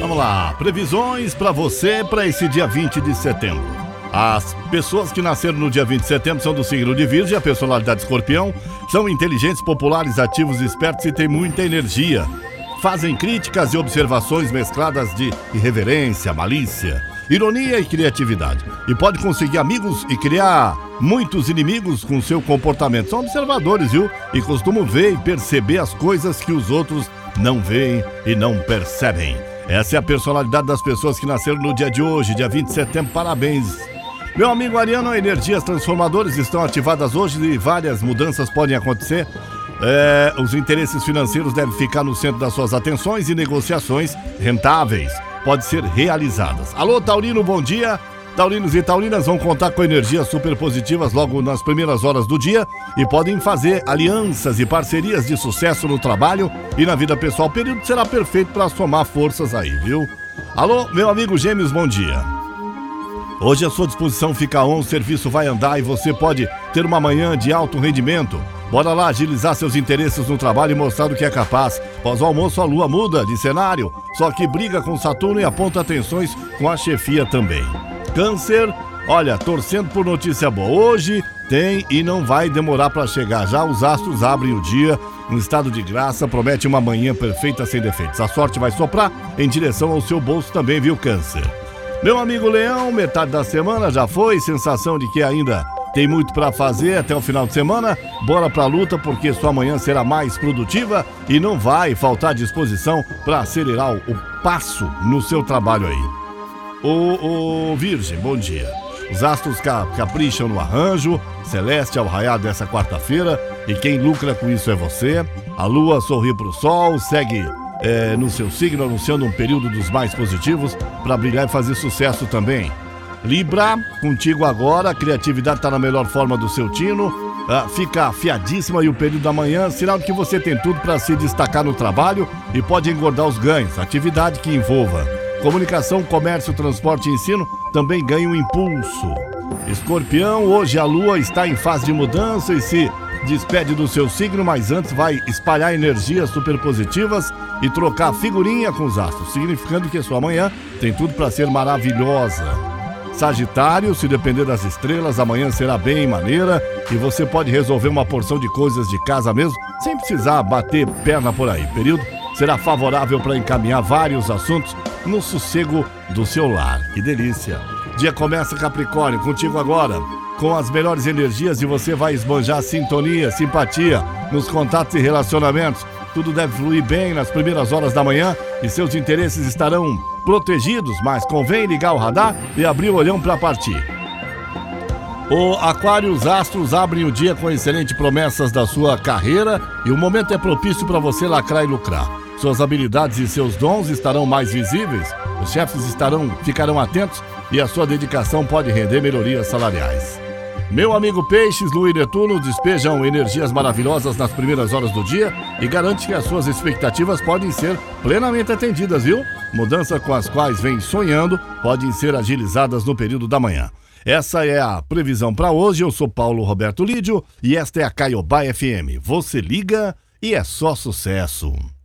Vamos lá, previsões para você para esse dia 20 de setembro. As pessoas que nasceram no dia 20 de setembro são do signo de Virgem, a personalidade escorpião, são inteligentes, populares, ativos, espertos e têm muita energia. Fazem críticas e observações mescladas de irreverência, malícia, ironia e criatividade. E pode conseguir amigos e criar muitos inimigos com seu comportamento. São observadores, viu? E costumam ver e perceber as coisas que os outros não veem e não percebem. Essa é a personalidade das pessoas que nasceram no dia de hoje, dia 20 de setembro. Parabéns! Meu amigo Ariano, energias transformadoras estão ativadas hoje e várias mudanças podem acontecer. É, os interesses financeiros devem ficar no centro das suas atenções e negociações rentáveis podem ser realizadas. Alô, Taurino, bom dia. Taurinos e taurinas vão contar com energias super positivas logo nas primeiras horas do dia e podem fazer alianças e parcerias de sucesso no trabalho e na vida pessoal. O período será perfeito para somar forças aí, viu? Alô, meu amigo Gêmeos, bom dia. Hoje à sua disposição fica on, o serviço vai andar e você pode ter uma manhã de alto rendimento. Bora lá agilizar seus interesses no trabalho e mostrar o que é capaz. Pós o almoço, a lua muda de cenário, só que briga com Saturno e aponta tensões com a chefia também. Câncer, olha, torcendo por notícia boa. Hoje tem e não vai demorar para chegar. Já os astros abrem o dia um estado de graça, promete uma manhã perfeita sem defeitos. A sorte vai soprar em direção ao seu bolso também, viu, Câncer? Meu amigo Leão, metade da semana já foi, sensação de que ainda tem muito para fazer até o final de semana. Bora pra luta porque sua manhã será mais produtiva e não vai faltar disposição para acelerar o passo no seu trabalho aí. O, o Virgem, bom dia. Os astros capricham no arranjo, celeste ao raiar dessa quarta-feira, e quem lucra com isso é você. A lua sorri pro sol, segue é, no seu signo, anunciando um período dos mais positivos para brilhar e fazer sucesso também. Libra, contigo agora, a criatividade está na melhor forma do seu tino, ah, fica afiadíssima e o período da manhã, sinal de que você tem tudo para se destacar no trabalho e pode engordar os ganhos, atividade que envolva. Comunicação, comércio, transporte e ensino também ganham um impulso. Escorpião, hoje a lua está em fase de mudança e se despede do seu signo, mas antes vai espalhar energias super positivas e trocar figurinha com os astros, significando que sua manhã tem tudo para ser maravilhosa. Sagitário, se depender das estrelas, amanhã será bem maneira e você pode resolver uma porção de coisas de casa mesmo, sem precisar bater perna por aí. Período será favorável para encaminhar vários assuntos no sossego do seu lar. Que delícia! Dia começa Capricórnio, contigo agora, com as melhores energias e você vai esbanjar sintonia, simpatia nos contatos e relacionamentos. Tudo deve fluir bem nas primeiras horas da manhã e seus interesses estarão protegidos, mas convém ligar o radar e abrir o olhão para partir. O Aquário, os astros abrem o dia com excelentes promessas da sua carreira e o momento é propício para você lacrar e lucrar. Suas habilidades e seus dons estarão mais visíveis, os chefes estarão, ficarão atentos e a sua dedicação pode render melhorias salariais. Meu amigo Peixes, Lu e Netuno despejam energias maravilhosas nas primeiras horas do dia e garante que as suas expectativas podem ser plenamente atendidas, viu? Mudanças com as quais vem sonhando podem ser agilizadas no período da manhã. Essa é a previsão para hoje. Eu sou Paulo Roberto Lídio e esta é a Caiobá FM. Você liga e é só sucesso.